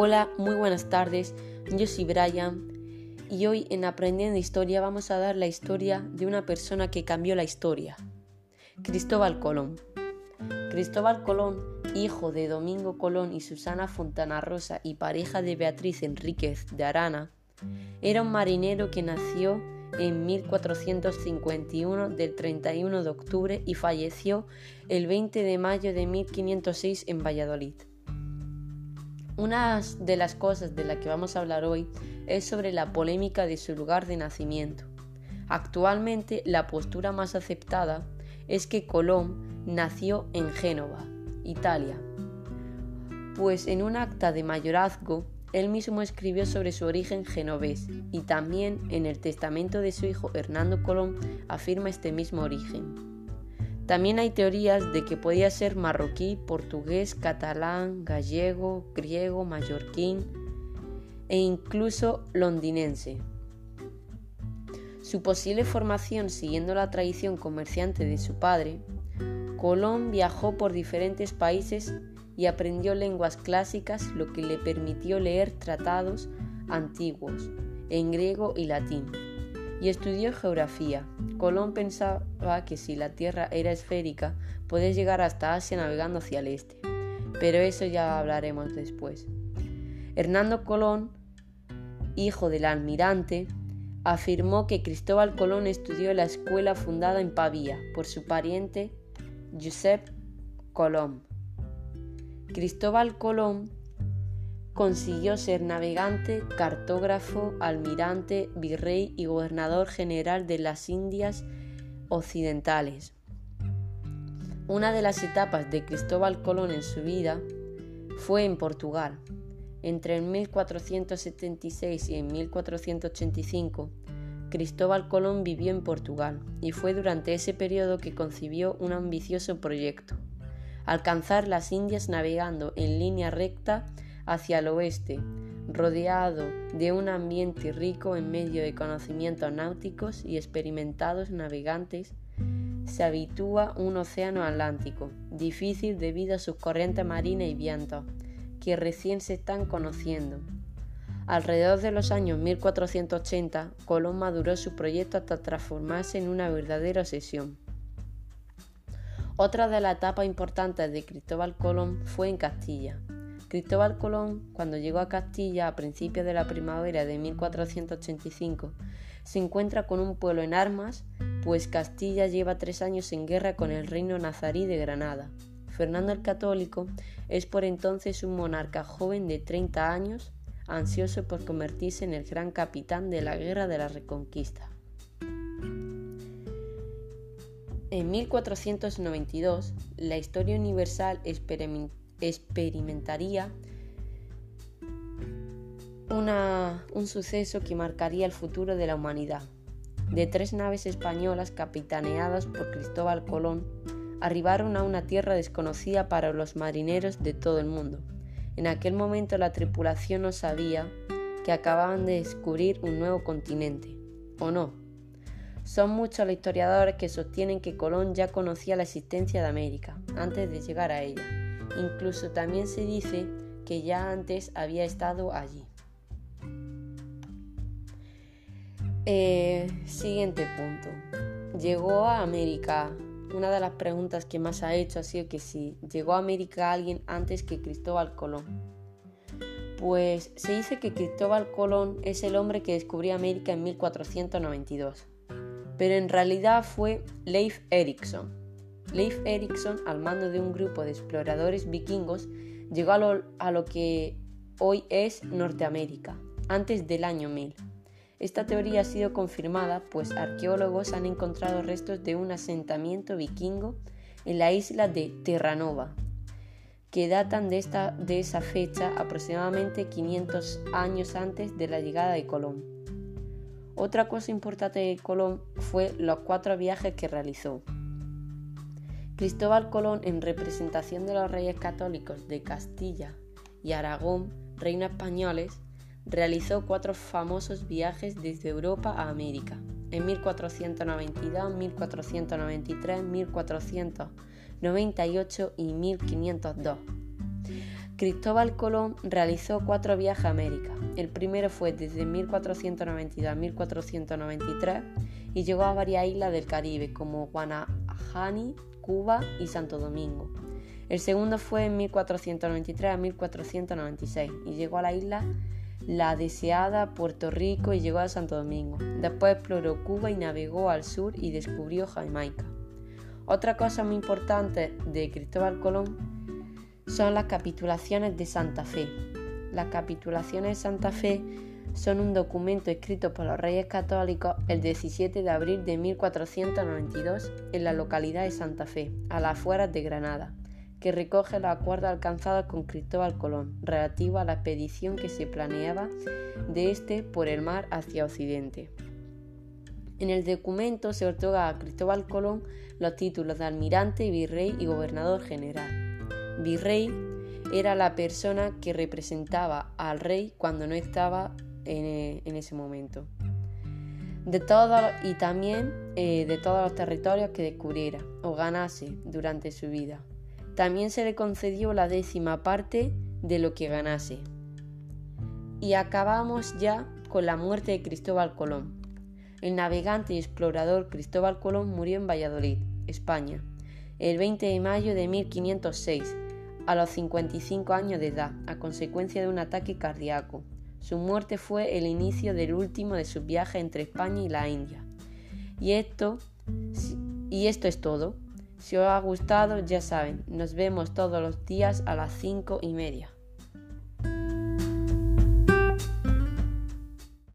Hola, muy buenas tardes. Yo soy Brian y hoy en Aprendiendo Historia vamos a dar la historia de una persona que cambió la historia. Cristóbal Colón. Cristóbal Colón, hijo de Domingo Colón y Susana Fontana Rosa y pareja de Beatriz Enríquez de Arana, era un marinero que nació en 1451 del 31 de octubre y falleció el 20 de mayo de 1506 en Valladolid. Una de las cosas de las que vamos a hablar hoy es sobre la polémica de su lugar de nacimiento. Actualmente la postura más aceptada es que Colón nació en Génova, Italia, pues en un acta de mayorazgo él mismo escribió sobre su origen genovés y también en el testamento de su hijo Hernando Colón afirma este mismo origen. También hay teorías de que podía ser marroquí, portugués, catalán, gallego, griego, mallorquín e incluso londinense. Su posible formación siguiendo la tradición comerciante de su padre, Colón viajó por diferentes países y aprendió lenguas clásicas, lo que le permitió leer tratados antiguos en griego y latín. Y estudió geografía. Colón pensaba que si la Tierra era esférica, podía llegar hasta Asia navegando hacia el este. Pero eso ya hablaremos después. Hernando Colón, hijo del almirante, afirmó que Cristóbal Colón estudió en la escuela fundada en Pavía por su pariente Josep Colón Cristóbal Colón consiguió ser navegante, cartógrafo, almirante, virrey y gobernador general de las Indias Occidentales. Una de las etapas de Cristóbal Colón en su vida fue en Portugal. Entre el 1476 y en 1485, Cristóbal Colón vivió en Portugal y fue durante ese periodo que concibió un ambicioso proyecto, alcanzar las Indias navegando en línea recta hacia el oeste, rodeado de un ambiente rico en medio de conocimientos náuticos y experimentados navegantes, se habitúa un océano Atlántico, difícil debido a sus corrientes marinas y vientos, que recién se están conociendo. Alrededor de los años 1480, Colón maduró su proyecto hasta transformarse en una verdadera obsesión. Otra de las etapas importantes de Cristóbal Colón fue en Castilla. Cristóbal Colón, cuando llegó a Castilla a principios de la primavera de 1485, se encuentra con un pueblo en armas, pues Castilla lleva tres años en guerra con el reino nazarí de Granada. Fernando el Católico es por entonces un monarca joven de 30 años, ansioso por convertirse en el gran capitán de la guerra de la Reconquista. En 1492, la historia universal experimentaría un suceso que marcaría el futuro de la humanidad. De tres naves españolas capitaneadas por Cristóbal Colón, arribaron a una tierra desconocida para los marineros de todo el mundo. En aquel momento la tripulación no sabía que acababan de descubrir un nuevo continente, ¿o no? Son muchos los historiadores que sostienen que Colón ya conocía la existencia de América antes de llegar a ella. Incluso también se dice que ya antes había estado allí. Eh, siguiente punto. ¿Llegó a América? Una de las preguntas que más ha hecho ha sido que si llegó a América alguien antes que Cristóbal Colón. Pues se dice que Cristóbal Colón es el hombre que descubrió América en 1492 pero en realidad fue Leif Erikson. Leif Erikson, al mando de un grupo de exploradores vikingos, llegó a lo, que hoy es Norteamérica, antes del año 1000. Esta teoría ha sido confirmada pues arqueólogos han encontrado restos de un asentamiento vikingo en la isla de Terranova, que datan de, esta, de esa fecha aproximadamente 500 años antes de la llegada de Colón. Otra cosa importante de Colón fue los cuatro viajes que realizó. Cristóbal Colón, en representación de los reyes católicos de Castilla y Aragón, reinos españoles, realizó cuatro famosos viajes desde Europa a América, en 1492, 1493, 1498 y 1502. Cristóbal Colón realizó cuatro viajes a América. El primero fue desde 1492 a 1493 y llegó a varias islas del Caribe como Guanahani, Cuba y Santo Domingo. El segundo fue en 1493 a 1496 y llegó a la isla La Deseada, Puerto Rico y llegó a Santo Domingo. Después exploró Cuba y navegó al sur y descubrió Jamaica. Otra cosa muy importante de Cristóbal Colón son las capitulaciones de Santa Fe. Las capitulaciones de Santa Fe son un documento escrito por los reyes católicos el 17 de abril de 1492 en la localidad de Santa Fe, a las afueras de Granada, que recoge los acuerdos alcanzados con Cristóbal Colón relativo a la expedición que se planeaba de este por el mar hacia Occidente. En el documento se otorga a Cristóbal Colón los títulos de almirante, virrey y gobernador general virrey era la persona que representaba al rey cuando no estaba en, ese momento. De todo, y también eh, de todos los territorios que descubriera o ganase durante su vida. También se le concedió la décima parte de lo que ganase. Y acabamos ya con la muerte de Cristóbal Colón. El navegante y explorador Cristóbal Colón murió en Valladolid, España, el 20 de mayo de 1506 a los 55 años de edad, a consecuencia de un ataque cardíaco. Su muerte fue el inicio del último de sus viajes entre España y la India. Y esto, y esto es todo. Si os ha gustado, ya saben, nos vemos todos los días a las 5 y media.